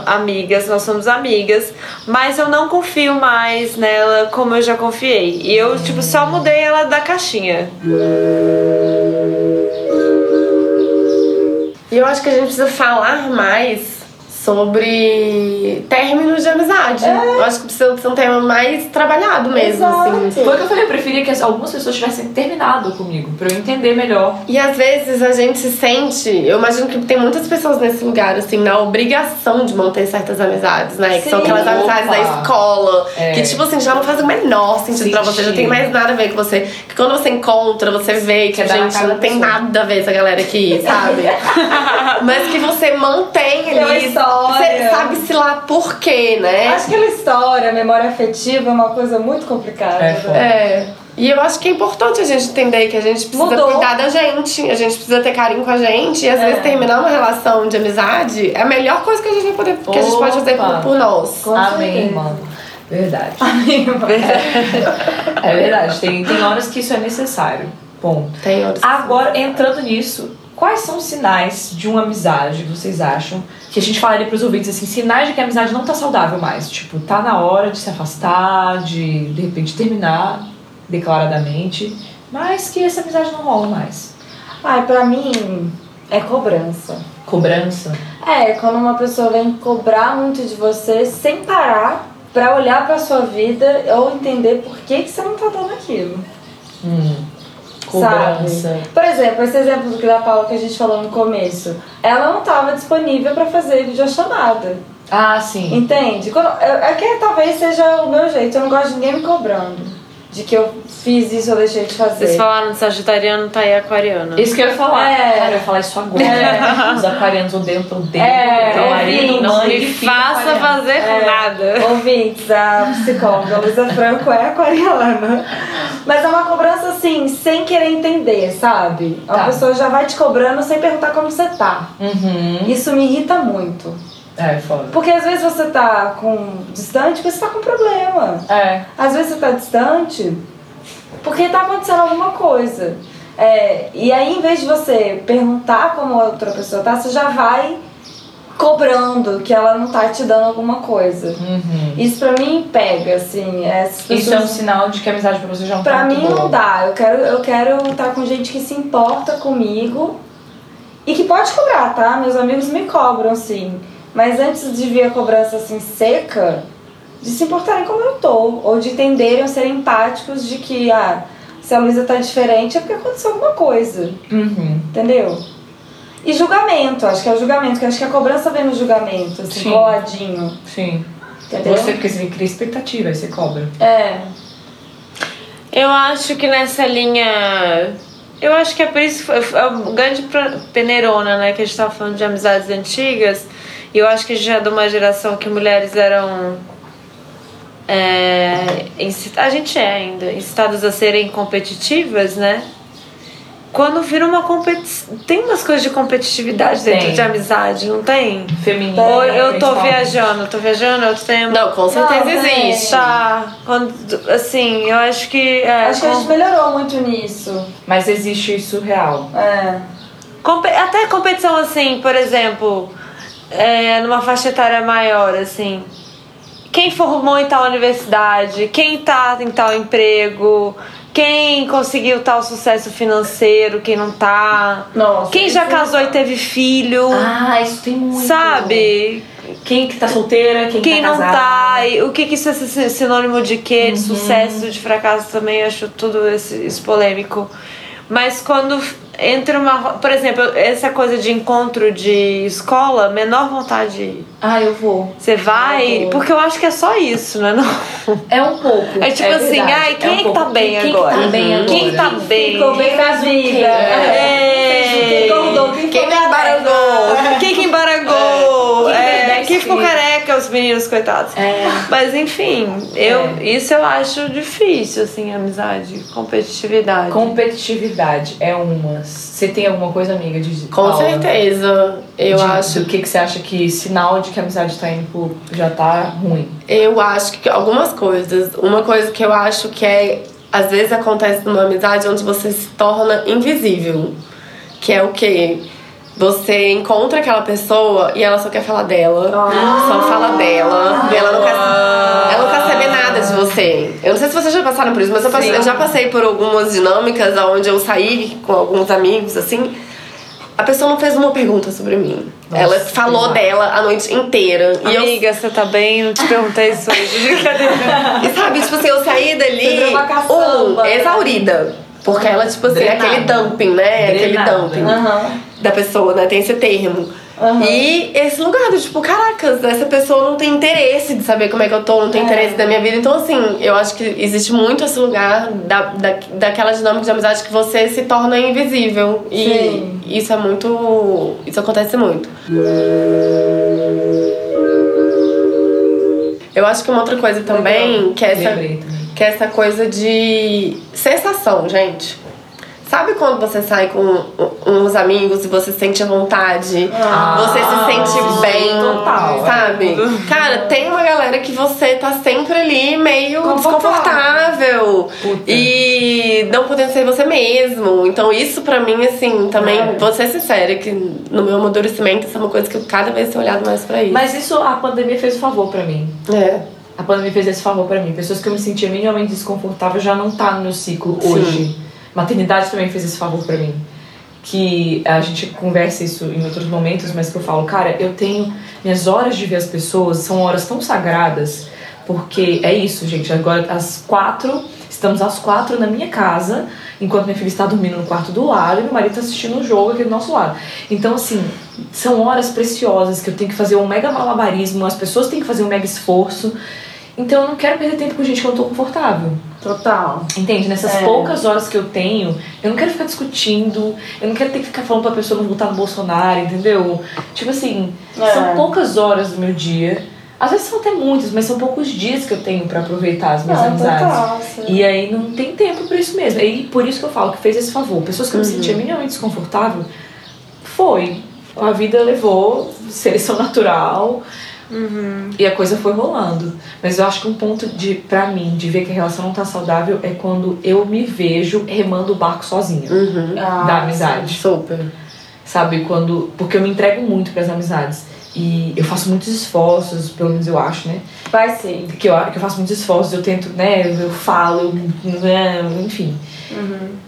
amigas, nós somos amigas, mas eu não confio mais nela como eu já confiei. E eu, tipo, só mudei ela da caixinha. E eu acho que a gente precisa falar mais sobre términos de amizade. Eu acho que precisa ser um tema mais trabalhado mesmo, assim. Foi o que eu falei, eu preferia que algumas pessoas tivessem terminado comigo, pra eu entender melhor. E às vezes a gente se sente, eu imagino que tem muitas pessoas nesse lugar, assim, na obrigação de manter certas amizades, né? Que são Sim. aquelas amizades Opa. da escola, É. que tipo assim, já não faz o menor sentido pra você, já tem mais nada a ver com você. Que quando você encontra, você vê que, na gente, não tem nada a ver essa galera aqui, sabe? Mas que você mantém ali. História. Você sabe-se lá por quê, né? Acho que aquela história, a memória afetiva é uma coisa muito complicada. É, né? foda. É. E eu acho que é importante a gente entender que a gente precisa Mudou. cuidar da gente, a gente precisa ter carinho com a gente. E às É. vezes terminar uma relação de amizade é a melhor coisa que a gente, vai poder, que a gente pode fazer por, por nós. Com Amém, certeza. irmão. Verdade. Amém, irmão. É verdade. Tem, tem horas que isso é necessário. Ponto. Tem outros. Agora, entrando nisso, quais são os sinais de uma amizade, vocês acham? Que a gente falaria pros ouvintes assim, sinais de que a amizade não tá saudável mais. Tipo, tá na hora de se afastar, de de repente terminar declaradamente, mas que essa amizade não rola mais. Ai, pra mim, é cobrança. Cobrança. É, quando uma pessoa vem cobrar muito de você sem parar pra olhar pra sua vida ou entender por que, que você não tá dando aquilo. Hum. Cobrança. Sabe? Por exemplo, esse exemplo do que da Paula que a gente falou no começo. Ela não estava disponível pra fazer videochamada. Ah, sim. Entende? Quando, é é que talvez seja o meu jeito. Eu não gosto de ninguém me cobrando. De que eu fiz isso ou deixei de fazer. Vocês falaram de sagitariano, tá aí aquariano. Isso que eu ia falar. É. Cara, eu ia falar isso agora. Os aquarianos odeiam teu dedo, É, teu marido, ouvinte. mãe, Me faça aquariano. fazer É. nada. Ouvintes, a psicóloga Luísa Franco é aquariana. Mas é uma cobrança assim, sem querer entender, sabe? A Tá. pessoa já vai te cobrando sem perguntar como você tá. Uhum. Isso me irrita muito. É, foda. Porque às vezes você tá com distante porque você tá com problema. É. Às vezes você tá distante porque tá acontecendo alguma coisa. É, e aí, em vez de você perguntar como a outra pessoa tá, você já vai cobrando que ela não tá te dando alguma coisa. Uhum. Isso pra mim pega, assim. Pessoas, Isso é um sinal de que a amizade pra você já não tá Pra mim boa. não dá. Eu quero eu quero estar com gente que se importa comigo e que pode cobrar, tá? Meus amigos me cobram, sim. Mas antes de vir a cobrança assim seca, de se importarem como eu tô, ou de entenderem ou serem empáticos de que ah, se a Luísa tá diferente é porque aconteceu alguma coisa, Uhum. entendeu? E julgamento, acho que é o julgamento, que acho que a cobrança vem no julgamento, assim, Sim. coladinho. Sim. Entendeu? Você, porque você cria expectativa, aí você cobra. É. Eu acho que nessa linha. Eu acho que é por isso que foi- é o grande peneirona, né? Que a gente tava falando de amizades antigas. E eu acho que a gente já é de uma geração que mulheres eram. É, a gente é ainda, incitadas a serem competitivas, né? Quando vira uma competição. Tem umas coisas de competitividade dentro Tem. de amizade, não tem? Feminino. Ou eu tô viajando, tô viajando, eu tenho. Não, com certeza Não, existe. Tá, quando, assim, eu acho que. É, Acho que a com- gente melhorou muito nisso. Mas existe isso real. É. Compe- Até competição assim, por exemplo, é, numa faixa etária maior, assim. Quem formou em tal universidade, quem tá em tal emprego, quem conseguiu tal sucesso financeiro, quem não tá. Nossa. Quem já isso- casou e teve filho, Ah, isso tem muito. sabe? Quem que tá solteira, quem, Quem tá não tá, e o que, que isso é sin- sinônimo de quê? De sucesso, de fracasso também, acho tudo esse- isso polêmico. Mas quando entra uma. Por exemplo, essa coisa de encontro de escola, menor vontade de ir. Ah, eu vou. Você vai, vou. porque eu acho que é só isso, né? Não? É um pouco. É tipo assim, verdade. ai, quem um é que pouco. tá bem quem, agora? Quem tá bem Uhum. agora? Quem tá bem? Ficou bem na vida. É. Quem engordou, quem Quem foi me embarangou? Quem que embarangou? Quem É, quem ficou filhos? careca, os meninos, coitados. É. Mas enfim, eu, É. isso eu acho difícil, assim, amizade, competitividade. Competitividade é uma. Você tem alguma coisa, amiga, de Com Paula? certeza. Eu De- acho. Do que, que você acha que sinal de que a amizade tá indo pro, já tá ruim? Eu acho que algumas coisas. Uma coisa que eu acho que é. Às vezes acontece numa amizade onde você se torna invisível. Que é o quê? Você encontra aquela pessoa e ela só quer falar dela. Só fala dela. e ela não quer. Ela não quer saber nada de você. Eu não sei se vocês já passaram por isso, mas eu, passei- eu já passei por algumas dinâmicas onde eu saí com alguns amigos, assim. A pessoa não fez uma pergunta sobre mim. Nossa, ela falou dela a noite inteira. E eu Amiga, você tá bem? Não te perguntei isso hoje. Brincadeira. E sabe, tipo assim, eu saí dali, uma caçamba, um, né? exaurida. Porque ela, tipo assim, Drenada. aquele dumping, né? Aquele Drenada. dumping Aham. da pessoa, né? Tem esse termo. Aham. E esse lugar do tipo, caracas, essa pessoa não tem interesse de saber como é que eu tô, não tem É. interesse da minha vida. Então, assim, eu acho que existe muito esse lugar da, da, daquela dinâmica de amizade que você se torna invisível. E Sim. isso é muito. Isso acontece muito. Eu acho que uma outra coisa também, que é essa, Lembrei. Que é essa coisa de sensação, gente. Sabe quando você sai com uns amigos e você sente a vontade? você se sente Ah, bem, total. sabe? Cara, tem uma galera que você tá sempre ali meio Confortável. desconfortável Puta. e não podendo ser você mesmo. Então, isso pra mim, assim, também, É. vou ser sincera, que no meu amadurecimento, isso é uma coisa que eu cada vez tenho olhado mais pra isso. Mas isso a pandemia fez um favor pra mim. É. A pandemia fez esse favor pra mim. Pessoas que eu me sentia minimamente desconfortável já não tá no meu ciclo Sim. hoje. Maternidade também fez esse favor pra mim. Que a gente conversa isso em outros momentos, mas que eu falo, cara, eu tenho. Minhas horas de ver as pessoas são horas tão sagradas, porque é isso, gente. Agora, às quatro, estamos às quatro na minha casa, enquanto minha filha está dormindo no quarto do lado e meu marido está assistindo um jogo aqui do nosso lado. Então, assim, são horas preciosas que eu tenho que fazer um mega malabarismo, as pessoas têm que fazer um mega esforço. Então, eu não quero perder tempo com gente que eu não tô confortável. Total. Entende? Nessas É. poucas horas que eu tenho, eu não quero ficar discutindo, eu não quero ter que ficar falando pra pessoa não votar no Bolsonaro, entendeu? Tipo assim, É. são poucas horas do meu dia. Às vezes são até muitas, mas são poucos dias que eu tenho pra aproveitar as minhas Não, amizades. total. E aí não tem tempo pra isso mesmo. E por isso que eu falo que fez esse favor. Pessoas que eu me sentia minimamente desconfortável, foi. A vida levou, seleção natural. E a coisa foi rolando. Mas eu acho que um ponto de, pra mim, de ver que a relação não tá saudável é quando eu me vejo remando o barco sozinha. Uhum. Ah, da amizade. Super. Sabe? Quando. Porque eu me entrego muito pras amizades. E eu faço muitos esforços, pelo menos eu acho, né? Vai sim. Que eu, que eu faço muitos esforços, eu tento, né? Eu falo, né? enfim.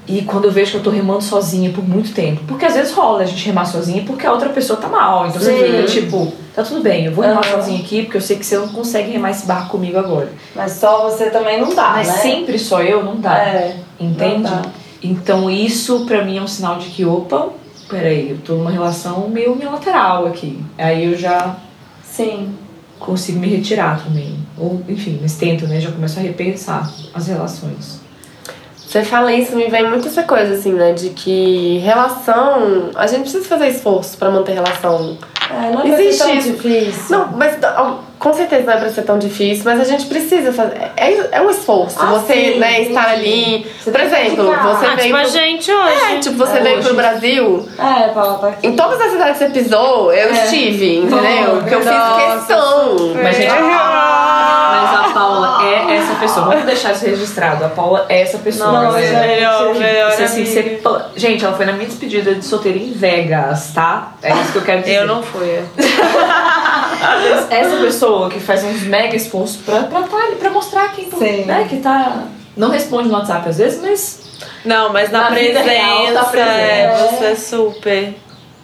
E quando eu vejo que eu tô remando sozinha por muito tempo. Porque às vezes rola a gente remar sozinha porque a outra pessoa tá mal. Então você Sim. fica tipo, tá tudo bem, eu vou remar sozinha aqui porque eu sei que você não consegue remar esse barco comigo agora. Mas só você também não dá, Mas né? sempre só eu não dá. É. Entende? não dá. Então isso pra mim é um sinal de que, opa, peraí, eu tô numa relação meio unilateral aqui. Aí eu já Sim. consigo me retirar também. Ou, enfim, mas tento, né? Já começo a repensar as relações. Você fala isso, me vem muito essa coisa, assim, né? De que relação. A gente precisa fazer esforço pra manter relação. É, não é Existe tão difícil. Não, mas com certeza não é pra ser tão difícil, mas a gente precisa fazer. É, é um esforço. Ah, você, sim, né, estar ali. Você Por exemplo, você Ah, veio. tipo a pro- gente hoje. É, tipo, você É, veio hoje. pro Brasil. É, Paula tá aqui. Em todas as cidades que você pisou, eu É. estive, entendeu? Porque eu fiz questão. Mas, gente, Ah! mas a Paula é essa pessoa. Vamos deixar isso registrado. A Paula é essa pessoa. Nossa, né? gente. melhor, melhor Você, assim, você Gente, ela foi na minha despedida de solteira em Vegas, tá? É isso que eu quero dizer. Eu não fui. Essa pessoa que faz uns mega esforços pra, pra, tá pra mostrar quem Sim. né, que tá. Não responde no WhatsApp às vezes, mas. Não, mas na, Na vida presença, real, tá presente. é, você é super.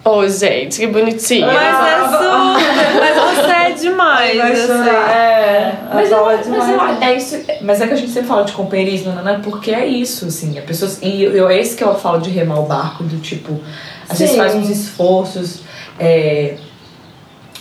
Ô, gente, que bonitinho. Mas é super. Mas você é demais, Vai assim. chorar. É, Mas, a Paula é, é mas, demais. é, é isso, mas é que a gente sempre fala de companheirismo, né? Porque é isso, assim. A pessoa, e eu, é esse que eu falo de remar o barco, do tipo, às vezes Sim. faz uns esforços. é,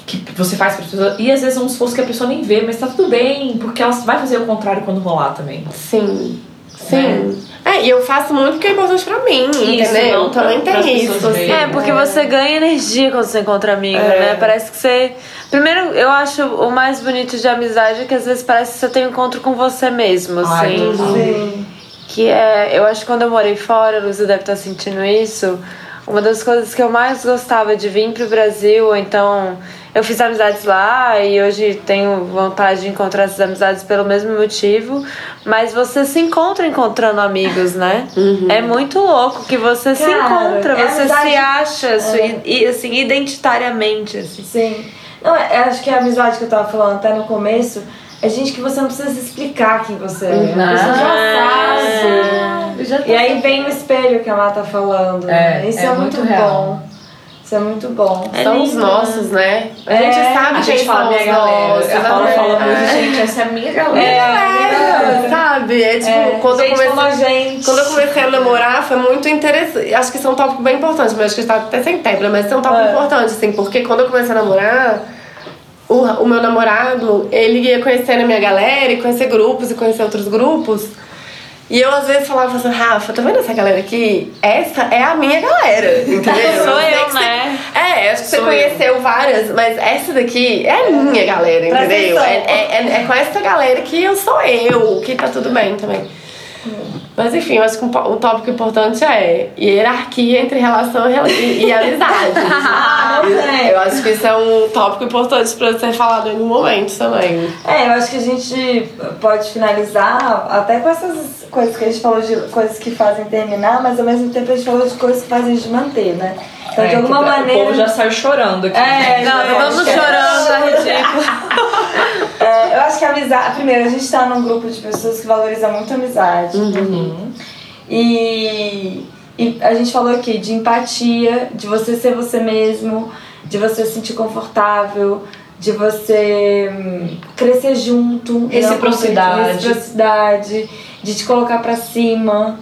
que você faz pra pessoa. E às vezes é um esforço que a pessoa nem vê, mas tá tudo bem, porque ela vai fazer o contrário quando rolar também. Sim. Sim. É, e eu faço muito porque é importante pra mim, entendeu? não pra- Também pras tem pessoas isso. assim. É, porque você ganha energia quando você encontra amigo, É. né? Parece que você. Primeiro, eu acho o mais bonito de amizade é que às vezes parece que você tem um encontro com você mesmo, Ai, assim. Sim. Que é. Eu acho que quando eu morei fora, a Luísa deve estar sentindo isso. Uma das coisas que eu mais gostava de vir pro Brasil, ou então eu fiz amizades lá e hoje tenho vontade de encontrar essas amizades pelo mesmo motivo. Mas você se encontra encontrando amigos, né? É muito louco que você se Cara, encontra, é você amizade- se acha assim, e, assim, identitariamente. Assim. Sim. Não, é- acho que a amizade que eu tava falando até no começo é gente que você não precisa se explicar quem você é. Pessoa já sabe. Já E aí vem o espelho que a Má tá falando. É, né? Isso é é, muito, muito bom. Isso é muito bom. É são os lindo, nossos, né? A É, gente sabe A quem gente fala são minha os galera. nossos. A Paula fala muito, É. gente, essa é a minha galera. É, sabe? É tipo, É, quando eu gente comecei. como a gente. Quando eu comecei a namorar, foi muito interessante. Acho que isso é um tópico bem importante, mas acho que está até sem tempo? Mas isso é um tópico É. importante, assim, porque quando eu comecei a namorar, o, o meu namorado, ele ia conhecendo a minha galera e conhecer grupos e conhecer outros grupos. E eu às vezes falava assim, Rafa, tá vendo essa galera aqui? Essa é a minha galera, entendeu? Sou eu, que você- né? É, acho que você Sou conheceu várias, mas essa daqui é a minha galera, entendeu? É, é, é, é com essa galera que eu sou eu, que tá tudo bem também. Mas enfim, eu acho que um, um tópico importante é hierarquia entre relação e, e, amizade. Ah, não tem. eu acho que isso é um tópico importante pra ser falado em um momento também. É, eu acho que a gente pode finalizar até com essas coisas que a gente falou de coisas que fazem terminar, mas ao mesmo tempo a gente falou de coisas que fazem a gente manter, né? Então, É, de alguma que tá- maneira. O povo já saiu chorando aqui. É, Não, já- vamos é- chorando, é ridículo. É, eu acho que a amizade. Primeiro, a gente tá num grupo de pessoas que valoriza muito a amizade. Uhum. E, e a gente falou aqui de empatia, de você ser você mesmo, de você se sentir confortável, de você hum, crescer junto. não Reciprocidade. competir, Reciprocidade, de te colocar pra cima.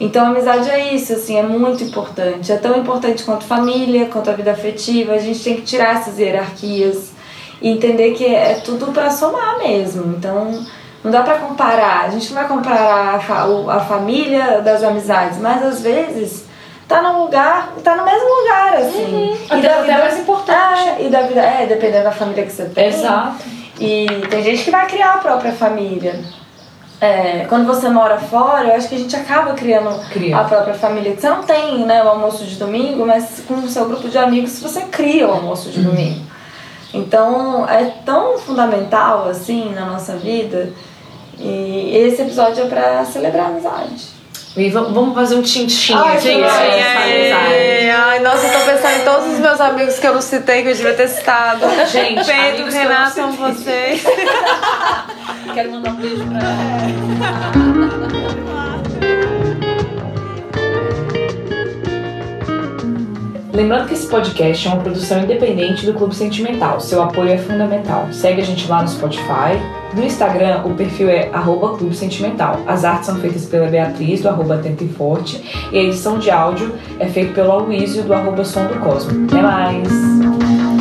Então a amizade é isso, assim, é muito importante. É tão importante quanto família, quanto a vida afetiva. A gente tem que tirar essas hierarquias e entender que é tudo pra somar mesmo. Então não dá pra comparar. A gente não vai comparar a, fa- a família das amizades, mas às vezes tá num lugar, tá no mesmo lugar, assim. Até- até mais importante. É, e da vida, é, dependendo da família que você tem. Exato. E tem gente que vai criar a própria família. É, quando você mora fora, eu acho que a gente acaba criando Cria. a própria família. Você não tem né, o almoço de domingo, mas com o seu grupo de amigos você cria o almoço de domingo. Então é tão fundamental assim na nossa vida. E esse episódio é pra celebrar a amizade. E vamos fazer um tintim Ai, aqui. Ai, nossa, eu tô pensando em todos os meus amigos que eu não citei, que eu devia ter citado. Gente, Pedro, Renato, são vocês. Quero mandar um beijo pra Lembrando que esse podcast é uma produção independente do Clube Sentimental. Seu apoio é fundamental. Segue a gente lá no Spotify. No Instagram, o perfil é arroba Clube Sentimental. As artes são feitas pela Beatriz, do arroba Atento e Forte. E a edição de áudio é feita pelo Aloysio, do arroba Som do Cosmo. Até mais!